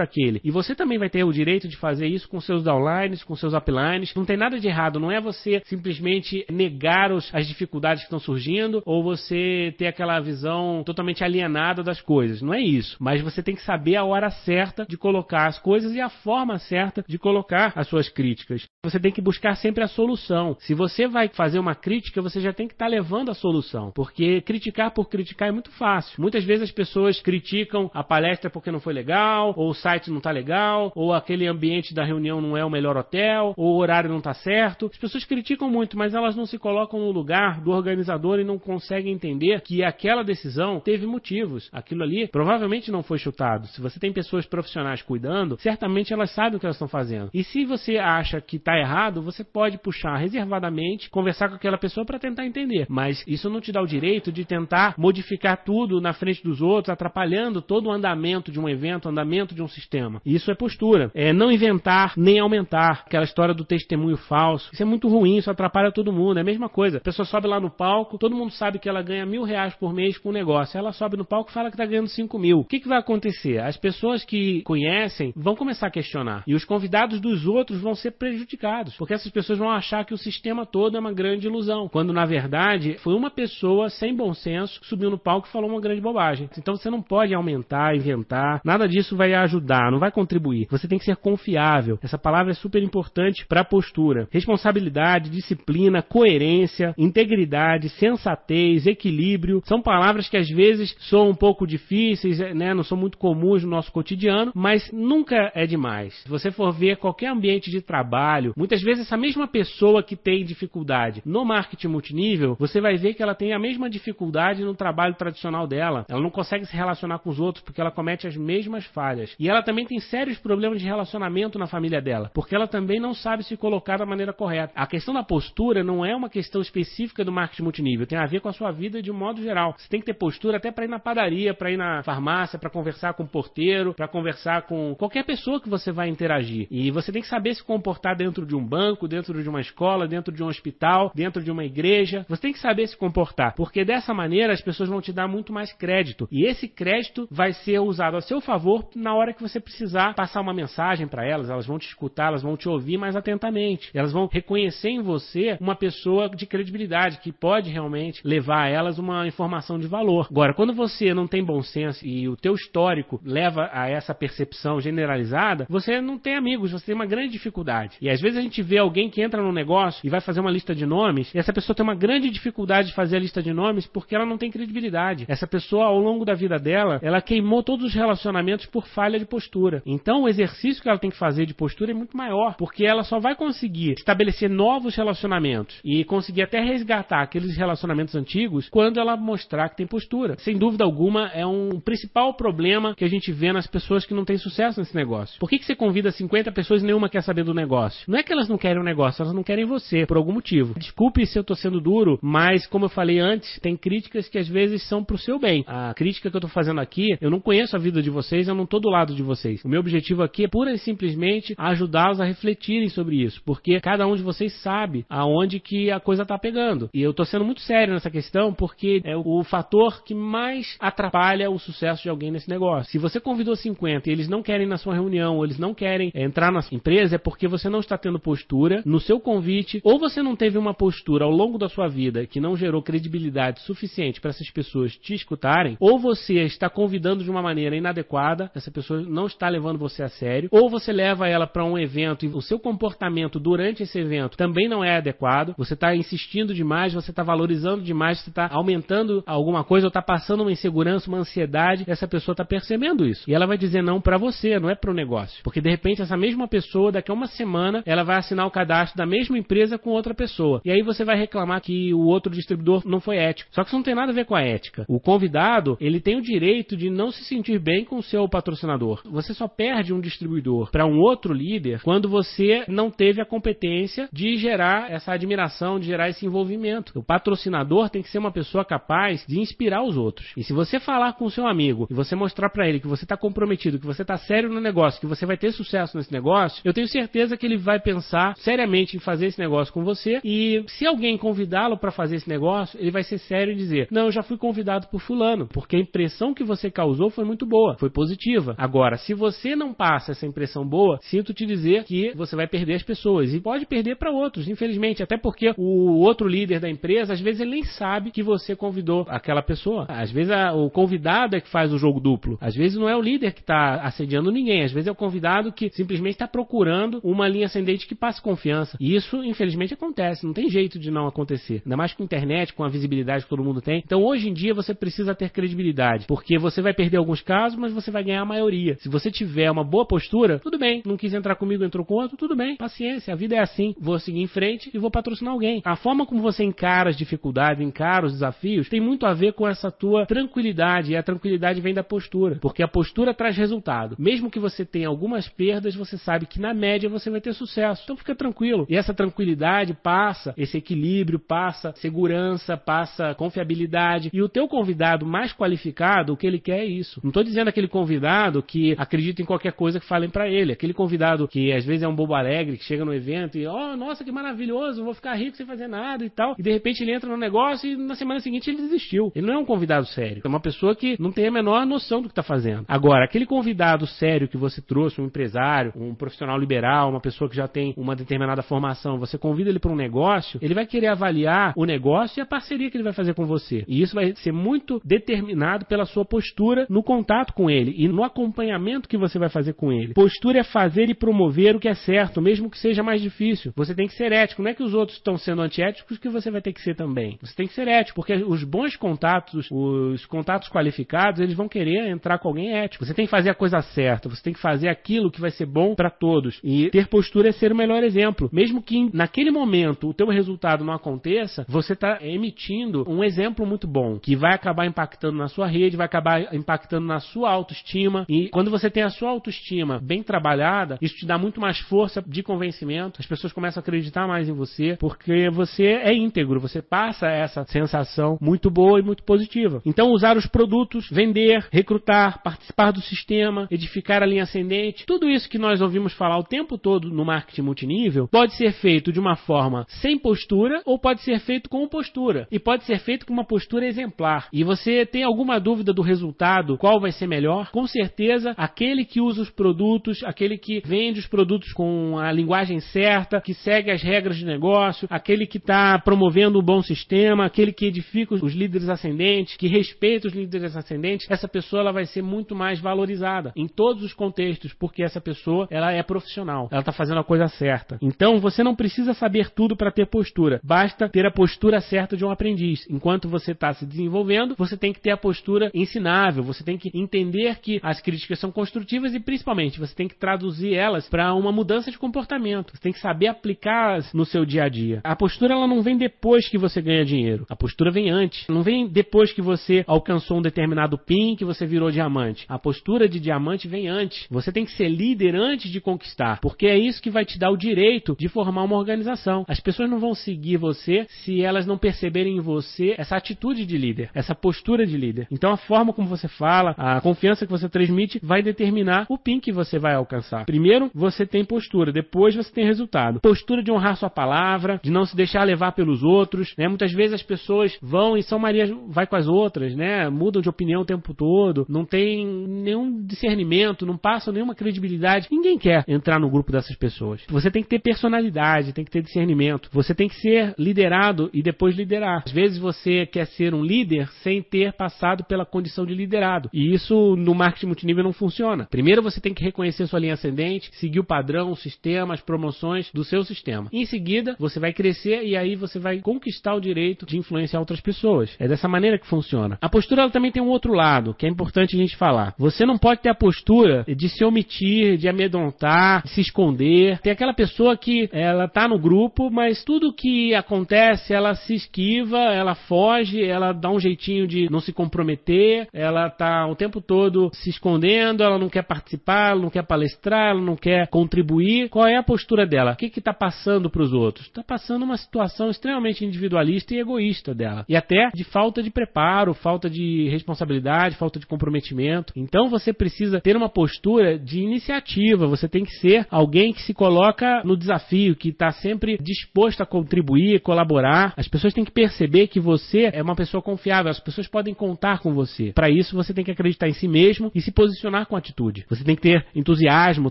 aquele. E você também vai ter o direito de fazer isso com seus downlines, com seus uplines. Não tem nada de errado. Não é você simplesmente negar os, as dificuldades que estão surgindo ou você ter aquela visão totalmente alienada das coisas. Não é isso. Mas você tem que saber a hora certa de colocar as coisas e a forma certa de colocar as suas críticas. Você tem que buscar sempre a solução. Se você vai fazer uma crítica, você já tem que estar tá levando a solução. Porque criticar por criticar é muito fácil. Muitas vezes as pessoas criticam a palestra porque não foi legal, ou o site não está legal, ou aquele ambiente da reunião não é o melhor hotel, ou o horário não está certo. As pessoas criticam muito, mas elas não se colocam no lugar do organizador e não conseguem entender que aquela decisão teve motivos. Aquilo ali provavelmente não foi chutado. Se você tem pessoas profissionais cuidando, certamente elas sabem o que elas estão fazendo. E se você acha que está errado, você pode puxar reservadamente, conversar com aquela pessoa para tentar entender. Mas isso não te dá o direito de tentar modificar tudo na frente dos outros, atrapalhando todo o andamento de um evento, o andamento de um sistema. Isso é postura. É não inventar nem aumentar. Aquela história do testemunho falso. Isso é muito ruim, isso atrapalha todo mundo. É a mesma coisa. A pessoa sobe lá no palco, todo mundo sabe que ela ganha mil reais por mês com um negócio. Ela sobe no palco e fala que está ganhando cinco mil. O que, que vai acontecer? As pessoas que conhecem vão começar a questionar. E os convidados dos outros vão ser prejudicados porque essas pessoas vão achar que o sistema todo é uma grande ilusão, quando na verdade foi uma pessoa sem bom senso subiu no palco e falou uma grande bobagem. Então você não pode aumentar, inventar, nada disso vai ajudar, não vai contribuir. Você tem que ser confiável. Essa palavra é super importante para a postura. Responsabilidade, disciplina, coerência, integridade, sensatez, equilíbrio, são palavras que às vezes são um pouco difíceis, né, não são muito comuns no nosso cotidiano, mas nunca é demais. Se você for ver qualquer ambiente de trabalho, trabalho, muitas vezes essa mesma pessoa que tem dificuldade no marketing multinível, você vai ver que ela tem a mesma dificuldade no trabalho tradicional dela. Ela não consegue se relacionar com os outros porque ela comete as mesmas falhas. E ela também tem sérios problemas de relacionamento na família dela, porque ela também não sabe se colocar da maneira correta. A questão da postura não é uma questão específica do marketing multinível, tem a ver com a sua vida de um modo geral. Você tem que ter postura até para ir na padaria, para ir na farmácia, para conversar com o porteiro, para conversar com qualquer pessoa que você vai interagir. E você tem que saber se comportar dentro de um banco, dentro de uma escola, dentro de um hospital, dentro de uma igreja. Você tem que saber se comportar, porque dessa maneira as pessoas vão te dar muito mais crédito. E esse crédito vai ser usado a seu favor na hora que você precisar passar uma mensagem para elas. Elas vão te escutar, elas vão te ouvir mais atentamente. Elas vão reconhecer em você uma pessoa de credibilidade que pode realmente levar a elas uma informação de valor. Agora, quando você não tem bom senso e o teu histórico leva a essa percepção generalizada, você não tem amigos, você tem uma grande dificuldade. E às vezes a gente vê alguém que entra num negócio e vai fazer uma lista de nomes, e essa pessoa tem uma grande dificuldade de fazer a lista de nomes porque ela não tem credibilidade. Essa pessoa, ao longo da vida dela, ela queimou todos os relacionamentos por falha de postura. Então, o exercício que ela tem que fazer de postura é muito maior, porque ela só vai conseguir estabelecer novos relacionamentos e conseguir até resgatar aqueles relacionamentos antigos quando ela mostrar que tem postura. Sem dúvida alguma, é um principal problema que a gente vê nas pessoas que não têm sucesso nesse negócio. Por que, que você convida 50 pessoas e nenhuma quer saber do negócio? Não é que elas não querem o negócio, elas não querem você, por algum motivo. Desculpe se eu tô sendo duro, mas como eu falei antes, tem críticas que às vezes são pro seu bem. A crítica que eu tô fazendo aqui, eu não conheço a vida de vocês, eu não tô do lado de vocês. O meu objetivo aqui é pura e simplesmente ajudá-los a refletirem sobre isso, porque cada um de vocês sabe aonde que a coisa tá pegando. E eu tô sendo muito sério nessa questão porque é o fator que mais atrapalha o sucesso de alguém nesse negócio. Se você convidou 50 e eles não querem ir na sua reunião, ou eles não querem entrar na empresa, é porque você não está tendo tendo postura no seu convite, ou você não teve uma postura ao longo da sua vida que não gerou credibilidade suficiente para essas pessoas te escutarem, ou você está convidando de uma maneira inadequada, essa pessoa não está levando você a sério, ou você leva ela para um evento e o seu comportamento durante esse evento também não é adequado, você está insistindo demais, você está valorizando demais, você está aumentando alguma coisa, ou está passando uma insegurança, uma ansiedade, essa pessoa está percebendo isso. E ela vai dizer não para você, não é para o negócio. Porque de repente essa mesma pessoa, daqui a uma semana, ela vai assinar o cadastro da mesma empresa com outra pessoa. E aí você vai reclamar que o outro distribuidor não foi ético. Só que isso não tem nada a ver com a ética. O convidado, ele tem o direito de não se sentir bem com o seu patrocinador. Você só perde um distribuidor para um outro líder quando você não teve a competência de gerar essa admiração, de gerar esse envolvimento. O patrocinador tem que ser uma pessoa capaz de inspirar os outros. E se você falar com o seu amigo e você mostrar para ele que você está comprometido, que você está sério no negócio, que você vai ter sucesso nesse negócio, eu tenho certeza que ele vai pensar seriamente em fazer esse negócio com você e se alguém convidá-lo para fazer esse negócio, ele vai ser sério e dizer: "Não, eu já fui convidado por fulano", porque a impressão que você causou foi muito boa, foi positiva. Agora, se você não passa essa impressão boa, sinto te dizer que você vai perder as pessoas e pode perder para outros, infelizmente, até porque o outro líder da empresa, às vezes ele nem sabe que você convidou aquela pessoa. Às vezes a, o convidado é que faz o jogo duplo. Às vezes não é o líder que está assediando ninguém, às vezes é o convidado que simplesmente está procurando uma linha ascendente que passe confiança. E isso, infelizmente, acontece. Não tem jeito de não acontecer. Ainda mais com a internet, com a visibilidade que todo mundo tem. Então, hoje em dia, você precisa ter credibilidade. Porque você vai perder alguns casos, mas você vai ganhar a maioria. Se você tiver uma boa postura, tudo bem. Não quis entrar comigo, entrou com outro, tudo bem. Paciência, a vida é assim. Vou seguir em frente e vou patrocinar alguém. A forma como você encara as dificuldades, encara os desafios, tem muito a ver com essa tua tranquilidade. E a tranquilidade vem da postura. Porque a postura traz resultado. Mesmo que você tenha algumas perdas, você sabe que na média você vai ter sucesso. Então fica tranquilo. E essa tranquilidade passa, esse equilíbrio passa, segurança passa, confiabilidade. E o teu convidado mais qualificado, o que ele quer é isso. Não estou dizendo aquele convidado que acredita em qualquer coisa que falem para ele. Aquele convidado que às vezes é um bobo alegre, que chega no evento e, oh, nossa, que maravilhoso, vou ficar rico sem fazer nada e tal. E de repente ele entra no negócio e na semana seguinte ele desistiu. Ele não é um convidado sério. É uma pessoa que não tem a menor noção do que está fazendo. Agora, aquele convidado sério que você trouxe, um empresário, um profissional liberal, uma pessoa que já tem uma determinada formação, você convida ele para um negócio, ele vai querer avaliar o negócio e a parceria que ele vai fazer com você. E isso vai ser muito determinado pela sua postura no contato com ele e no acompanhamento que você vai fazer com ele. Postura é fazer e promover o que é certo, mesmo que seja mais difícil. Você tem que ser ético. Não é que os outros estão sendo antiéticos que você vai ter que ser também. Você tem que ser ético, porque os bons contatos, os contatos qualificados, eles vão querer entrar com alguém ético. Você tem que fazer a coisa certa, você tem que fazer aquilo que vai ser bom para todos. E ter postura é ser o melhor exemplo. Mesmo que naquele momento o teu resultado não aconteça, você está emitindo um exemplo muito bom, que vai acabar impactando na sua rede, vai acabar impactando na sua autoestima. E quando você tem a sua autoestima bem trabalhada, isso te dá muito mais força de convencimento. As pessoas começam a acreditar mais em você, porque você é íntegro, você passa essa sensação muito boa e muito positiva. Então, usar os produtos, vender, recrutar, participar do sistema, edificar a linha ascendente, tudo isso que nós ouvimos falar o tempo todo no marketing multinível, pode ser feito de uma forma sem postura ou pode ser feito com postura. E pode ser feito com uma postura exemplar. E você tem alguma dúvida do resultado, qual vai ser melhor? Com certeza, aquele que usa os produtos, aquele que vende os produtos com a linguagem certa, que segue as regras de negócio, aquele que está promovendo um bom sistema, aquele que edifica os líderes ascendentes, que respeita os líderes ascendentes, essa pessoa ela vai ser muito mais valorizada em todos os contextos, porque essa pessoa ela é profissional, ela está fazendo a coisa certa. Então você não precisa saber tudo para ter postura, basta ter a postura certa de um aprendiz. Enquanto você está se desenvolvendo, você tem que ter a postura ensinável, você tem que entender que as críticas são construtivas e principalmente você tem que traduzir elas para uma mudança de comportamento. Você tem que saber aplicá-las no seu dia a dia. A postura ela não vem depois que você ganha dinheiro. A postura vem antes. Não vem depois que você alcançou um determinado pin que você virou diamante. A postura de diamante vem antes. Você tem que ser líder antes de conquistar, porque é isso que vai te dar o direito de formar uma organização. As pessoas não vão seguir você se elas não perceberem em você essa atitude de líder, essa postura de líder. Então a forma como você fala, a confiança que você transmite vai determinar o pin que você vai alcançar. Primeiro, você tem postura, depois você tem resultado. Postura de honrar sua palavra, de não se deixar levar pelos outros, né? Muitas vezes as pessoas vão e São Maria vai com as outras, né? Mudam de opinião o tempo todo, não tem nenhum discernimento, não passam nenhuma credibilidade. Ninguém quer entrar no grupo dessas pessoas. Você tem que ter personalidade, tem que ter discernimento. Você tem que ser liderado e depois liderar. Às vezes você quer ser um líder sem ter passado pela condição de liderado. E isso no marketing multinível não funciona. Primeiro você tem que reconhecer sua linha ascendente, seguir o padrão, o sistema, as promoções do seu sistema. Em seguida, você vai crescer e aí você vai conquistar o direito de influenciar outras pessoas. É dessa maneira que funciona. A postura ela também tem um outro lado, que é importante a gente falar. Você não pode ter a postura de se omitir, de amedrontar, de se esconder. Tem aquela pessoa que ela tá no grupo, mas tudo que acontece, ela se esquiva, ela foge, ela dá um jeitinho de não se comprometer, ela tá o tempo todo se escondendo, ela não quer participar, ela não quer palestrar, ela não quer contribuir. Qual é a postura dela? O que está passando para os outros? Está passando uma situação extremamente individualista e egoísta dela. E até de falta de preparo, falta de responsabilidade, falta de comprometimento. Então você precisa ter uma postura de iniciativa, você tem que ser alguém que se coloca no desafio, que está sempre disposto a contribuir, colaborar. As pessoas têm que perceber que você é uma pessoa confiável, as pessoas podem contar com você. Para isso você tem que acreditar em si mesmo e se posicionar com atitude. Você tem que ter entusiasmo,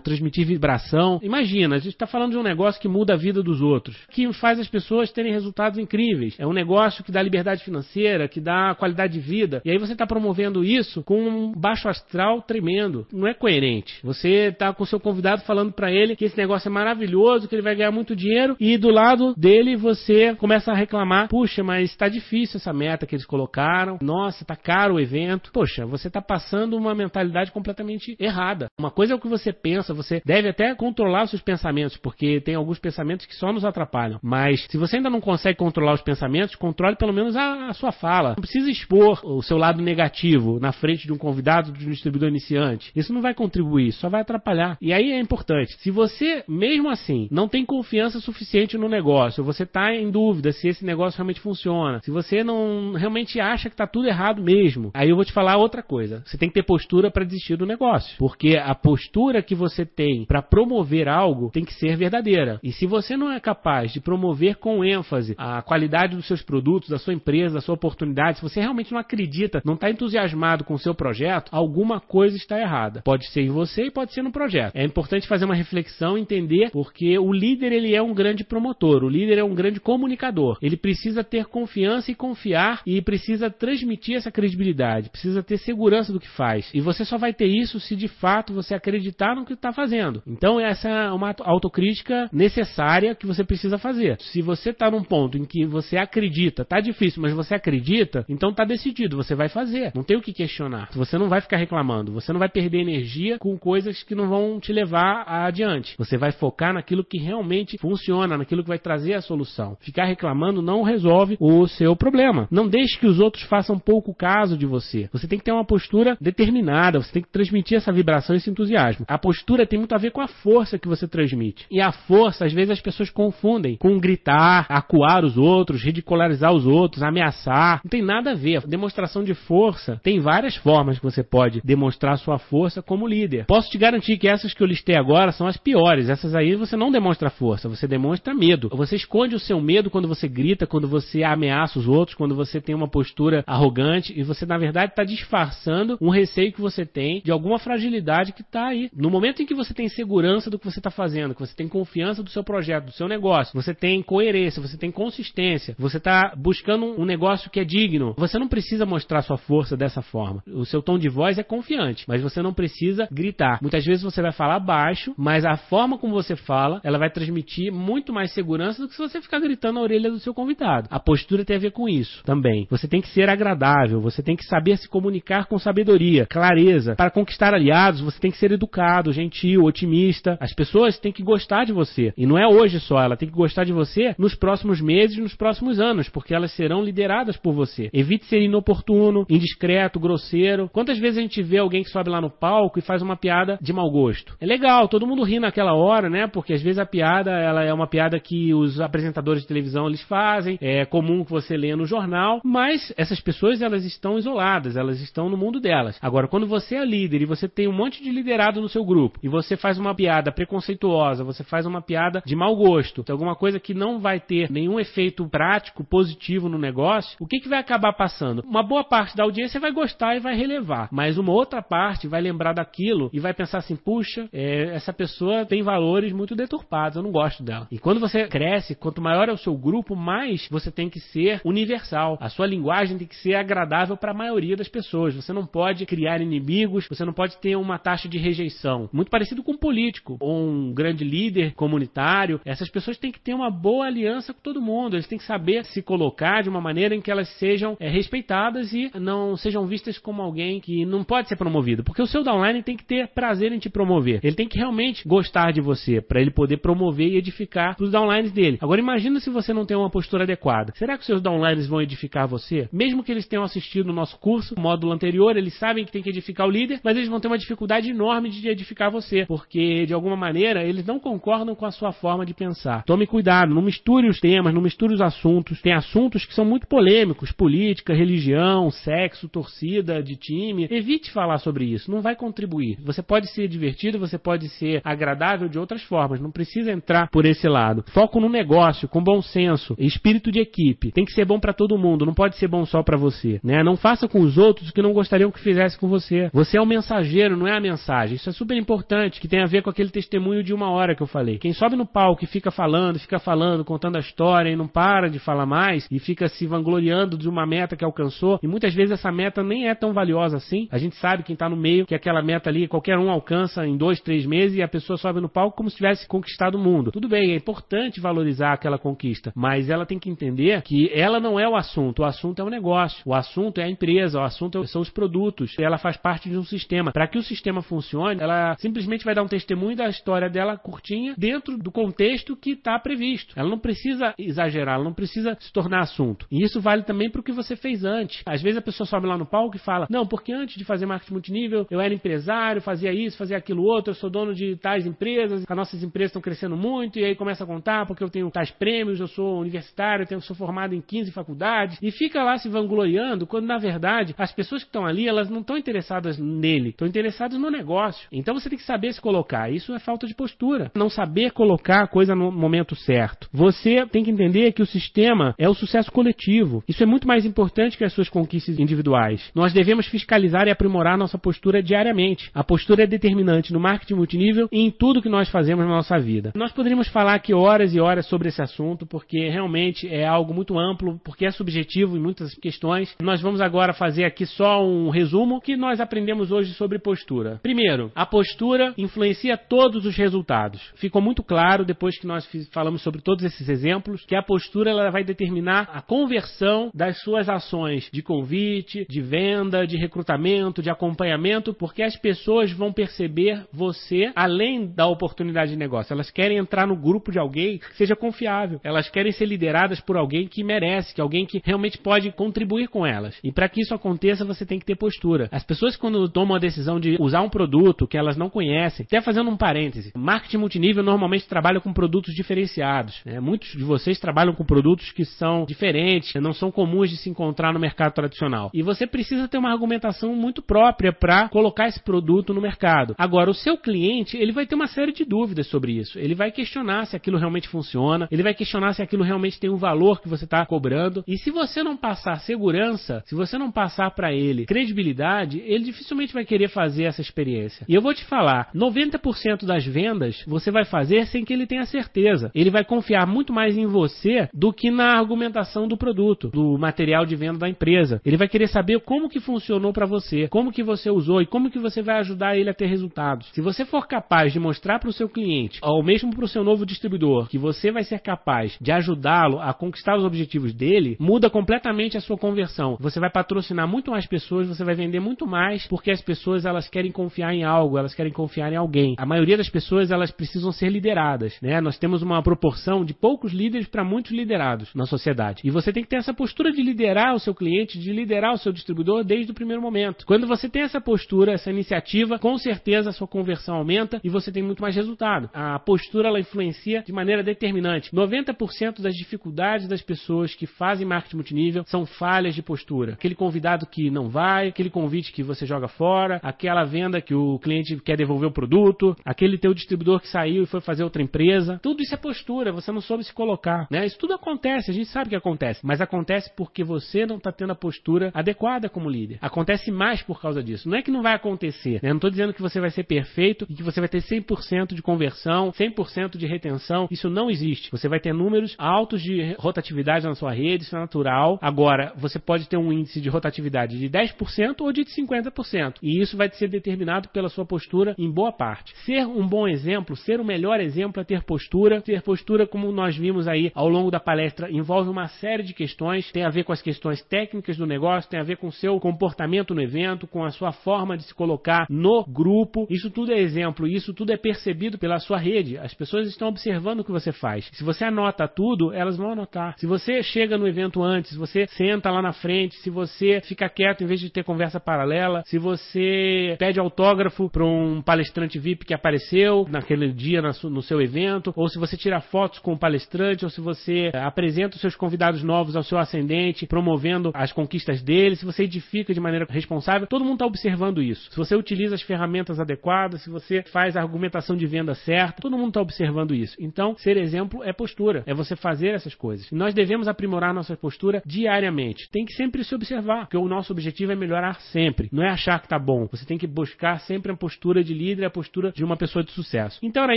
transmitir vibração. Imagina, a gente está falando de um negócio que muda a vida dos outros, que faz as pessoas terem resultados incríveis. É um negócio que dá liberdade financeira, que dá qualidade de vida. E aí você está promovendo isso com um baixo astral tremendo. Não é coerente. Você está com o seu convidado falando para ele que esse negócio ser maravilhoso, que ele vai ganhar muito dinheiro, e do lado dele você começa a reclamar: puxa, mas está difícil essa meta que eles colocaram, nossa, tá caro o evento. Poxa, você está passando uma mentalidade completamente errada. Uma coisa é o que você pensa, você deve até controlar os seus pensamentos, porque tem alguns pensamentos que só nos atrapalham. Mas se você ainda não consegue controlar os pensamentos, controle pelo menos a, a sua fala. Não precisa expor o seu lado negativo na frente de um convidado, de um distribuidor iniciante. Isso não vai contribuir, só vai atrapalhar. E aí é importante. Se você, mesmo assim, não tem confiança suficiente no negócio, você está em dúvida se esse negócio realmente funciona, se você não realmente acha que está tudo errado mesmo, aí eu vou te falar outra coisa. Você tem que ter postura para desistir do negócio. Porque a postura que você tem para promover algo tem que ser verdadeira. E se você não é capaz de promover com ênfase a qualidade dos seus produtos, da sua empresa, da sua oportunidade, se você realmente não acredita, não está entusiasmado com o seu projeto, alguma coisa está errada. Pode ser em você e pode ser no projeto. É importante fazer uma reflexão, entender, porque o líder ele é um grande promotor, o líder é um grande comunicador. Ele precisa ter confiança e confiar e precisa transmitir essa credibilidade, precisa ter segurança do que faz. E você só vai ter isso se de fato você acreditar no que está fazendo. Então essa é uma autocrítica necessária que você precisa fazer. Se você está num ponto em que você acredita, tá difícil, mas você acredita, então tá decidido, você vai fazer. Não tem o que questionar. Você não vai ficar reclamando, você não vai perder energia com coisas que não vão te levar adiante. Você vai focar naquilo que realmente funciona, naquilo que vai trazer a solução. Ficar reclamando não resolve o seu problema. Não deixe que os outros façam pouco caso de você. Você tem que ter uma postura determinada, você tem que transmitir essa vibração, esse entusiasmo. A postura tem muito a ver com a força que você transmite. E a força, às vezes, as pessoas confundem com gritar, acuar os outros, ridicularizar os outros, ameaçar. Não tem nada a ver. A demonstração de força tem várias formas que você pode demonstrar sua força como líder. Posso te garantir que essas que eu listei agora são as piores. Essas aí você não demonstra força, você demonstra medo. Você esconde o seu medo quando você grita, quando você ameaça os outros, quando você tem uma postura arrogante e você, na verdade, está disfarçando um receio que você tem de alguma fragilidade que está aí. No momento em que você tem segurança do que você está fazendo, que você tem confiança do seu projeto, do seu negócio, você tem coerência, você tem consistência, você está buscando um negócio que é digno, você não precisa mostrar sua força dessa forma. O seu tom de voz é confiante, mas você não precisa gritar. Muitas vezes você vai falar baixo, mas a forma como você fala, ela vai transmitir muito mais segurança do que se você ficar gritando na orelha do seu convidado. A postura tem a ver com isso também. Você tem que ser agradável, você tem que saber se comunicar com sabedoria, clareza. Para conquistar aliados, você tem que ser educado, gentil, otimista. As pessoas têm que gostar de você. E não é hoje só, ela tem que gostar de você nos próximos meses, nos próximos anos, porque elas serão lideradas por você. Evite ser inoportuno, indiscreto, grosseiro. Quantas vezes a gente vê alguém que sobe lá no palco e faz uma piada de mau gosto? É legal, todo mundo ri naquela hora, né? Porque às vezes a piada, ela é uma piada que os apresentadores de televisão eles fazem, é comum que você leia no jornal, mas essas pessoas elas estão isoladas, elas estão no mundo delas. Agora, quando você é líder e você tem um monte de liderado no seu grupo e você faz uma piada preconceituosa, você faz uma piada de mau gosto, alguma coisa que não vai ter nenhum efeito prático positivo no negócio, o que, que vai acabar passando? Uma boa parte da audiência vai gostar e vai relevar, mas uma outra parte vai lembrar daquilo e vai pensar assim: puxa, é, essa pessoa tem valores muito deturpados, eu não gosto dela. E quando você cresce, quanto maior é o seu grupo, mais você tem que ser universal. A sua linguagem tem que ser agradável para a maioria das pessoas. Você não pode criar inimigos, você não pode ter uma taxa de rejeição. Muito parecido com um político ou um grande líder comunitário. Essas pessoas têm que ter uma boa aliança com todo mundo. Eles têm que saber se colocar de uma maneira em que elas sejam é, respeitadas e não sejam vistas como alguém que não pode ser promovido. Porque o seu downline tem que ter prazer em te promover. Ele tem que realmente gostar de você para ele poder promover e edificar os downlines dele. Agora imagina se você não tem uma postura adequada. Será que os seus downlines vão edificar você? Mesmo que eles tenham assistido o nosso curso, o módulo anterior, eles sabem que tem que edificar o líder, mas eles vão ter uma dificuldade enorme de edificar você, porque de alguma maneira eles não concordam com a sua forma de pensar. Tome cuidado, não misture os temas, não misture os assuntos. Tem assuntos que são muito polêmicos, política, religião, sexo, torcida de time. Evite falar sobre isso, não vai contribuir. Você pode ser divertido, você pode ser agradável de outras formas, não precisa entrar por esse lado. Foco no negócio, com bom senso, espírito de equipe. Tem que ser bom para todo mundo, não pode ser bom só para você, né? Não faça com os outros o que não gostariam que fizesse com você. Você é o mensageiro, não é a mensagem. Isso é super importante, que tem a ver com aquele testemunho de uma hora que eu falei. Quem sobe no palco e fica falando, fica falando, contando a história e não para de falar mais e fica se vangloriando de uma meta que alcançou, e muitas vezes essa meta nem é tão valiosa assim. A gente sabe quem tá no meio que aquela meta ali qualquer um alcança em dois, três meses e a pessoa sobe no palco como se tivesse conquistado o mundo. Tudo bem, é importante valorizar aquela conquista, mas ela tem que entender que ela não é o assunto, o assunto é o negócio, o assunto é a empresa, o assunto são os produtos, ela faz parte de um sistema. Para que o sistema funcione, ela simplesmente vai dar um testemunho da história dela curtinha dentro do contexto que está previsto. Ela não precisa exagerar, ela não precisa se tornar assunto. E isso vale também para o que você fez antes. Às vezes a pessoa sobe lá no palco e fala: Não, porque antes de fazer marketing multinível, eu era empresário, fazia isso, fazia aquilo outro, eu sou dono de tais empresas, as nossas empresas estão crescendo muito, e aí começa a contar porque eu tenho tais prêmios, eu sou universitário, eu sou formado em 15 faculdades, e fica lá se vangloriando, quando na verdade as pessoas que estão ali, elas não estão interessadas nele, estão interessadas no negócio. Então você tem que saber se colocar. Isso é falta de postura. Não saber colocar a coisa no momento certo. Você tem que entender que o sistema é o sucesso coletivo. Isso é muito mais importante que as suas conquistas individuais. Nós devemos fiscalizar e aprimorar nossa postura diariamente. A postura é determinante no marketing multinível e em tudo que nós fazemos na nossa vida. Nós poderíamos falar aqui horas e horas sobre esse assunto, porque realmente é algo muito amplo, porque é subjetivo em muitas questões. Nós vamos agora fazer aqui só um resumo que nós aprendemos hoje sobre postura. Primeiro, a postura influencia todos os resultados. Ficou muito claro depois que nós falamos sobre todos esses exemplos que a postura ela vai determinar a conversão das suas ações de convite, de venda, de recrutamento, de acompanhamento, porque as pessoas vão perceber você além da oportunidade de negócio. Elas querem entrar no grupo de alguém que seja confiável. Elas querem ser lideradas por alguém que merece, que alguém que realmente pode contribuir com elas. E para que isso aconteça, você tem que ter postura. As pessoas quando tomam a decisão de usar um produto que elas não conhecem, até fazendo um parêntese, marketing multinível normalmente trabalha com produtos diferenciados. Né? Muitos de vocês trabalham com produtos que são diferentes, não são comuns de se encontrar no mercado tradicional. E você precisa ter uma argumentação muito própria para colocar esse produto no mercado. Agora, o seu cliente, ele vai ter uma série de dúvidas sobre isso. Ele vai questionar se aquilo realmente funciona, ele vai questionar se aquilo realmente tem um valor que você está cobrando. E se você não passar segurança, se você não passar para ele credibilidade, ele dificilmente vai querer fazer essa experiência. E eu vou te falar, 90% das vendas você vai fazer sem que ele tenha certeza. Ele vai confiar muito mais em você do que na argumentação do produto, do material de venda da empresa. Ele vai querer saber como que funcionou para você, como que você usou e como que você vai ajudar ele a ter resultados. Se você for capaz de mostrar para o seu cliente, ou mesmo para o seu novo distribuidor, que você vai ser capaz de ajudá-lo a conquistar os objetivos dele, muda completamente a sua conversão. Você vai patrocinar muito mais pessoas, você vai vender muito mais, porque as pessoas elas querem confiar em algo, elas querem confiar em alguém. A maioria das pessoas elas precisam ser lideradas, né? Nós temos uma proporção de poucos líderes para muitos liderados na sociedade. E você tem que ter essa postura de liderar o seu cliente, de liderar o seu distribuidor desde o primeiro momento. Quando você tem essa postura, essa iniciativa, com certeza a sua conversão aumenta e você tem muito mais resultado. A postura ela influencia de maneira determinante. 90% das dificuldades das pessoas que fazem marketing multinível são falhas de postura. Aquele convidado que não vai, aquele convite que você joga fora, aquela venda que o cliente quer devolver o produto, aquele teu distribuidor que saiu e foi fazer outra empresa. Tudo isso é postura, você não soube se colocar. Né? Isso tudo acontece, a gente sabe que acontece, mas acontece porque você não está tendo a postura adequada como líder. Acontece mais por causa disso. Não é que não vai acontecer. Né? Não estou dizendo que você vai ser perfeito e que você vai ter 100% de conversão, 100% de retenção. Isso não existe. Você vai ter números altos de rotatividade na sua rede, isso é natural. Agora, você pode ter um índice de rotatividade de 10% ou de 50%. E isso vai ser determinado pela sua postura em boa parte. Ser um bom exemplo, ser o melhor exemplo é ter postura. Ter postura, como nós vimos aí ao longo da palestra, envolve uma série de questões. Tem a ver com as questões técnicas do negócio, tem a ver com o seu comportamento no evento, com a sua forma de se colocar no grupo. Isso tudo é exemplo, isso tudo é percebido pela sua rede. As pessoas estão observando o que você faz. Se você anota tudo, elas vão anotar. Se você chega no evento antes, se você senta lá na frente, se você fica quieto em vez de ter conversa paralela, se você pede autógrafo para um palestrante VIP que apareceu naquele dia no seu evento, ou se você tira fotos com o palestrante, ou se você apresenta os seus convidados novos ao seu ascendente, promovendo as conquistas dele, se você edifica de maneira responsável, todo mundo está observando isso. Se você utiliza as ferramentas adequadas, se você faz a argumentação de venda certa, todo mundo está observando isso. Então, ser exemplo é postura, é você fazer essas coisas. E nós devemos aprimorar nossa postura diariamente. Tem que sempre se observar, porque o nosso objetivo é melhorar sempre. Não é achar que está bom. Você tem que buscar sempre a postura de líder, a postura de uma pessoa de sucesso. Então era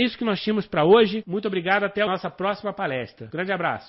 isso que nós tínhamos para hoje. Muito obrigado, até a nossa próxima palestra. Grande abraço.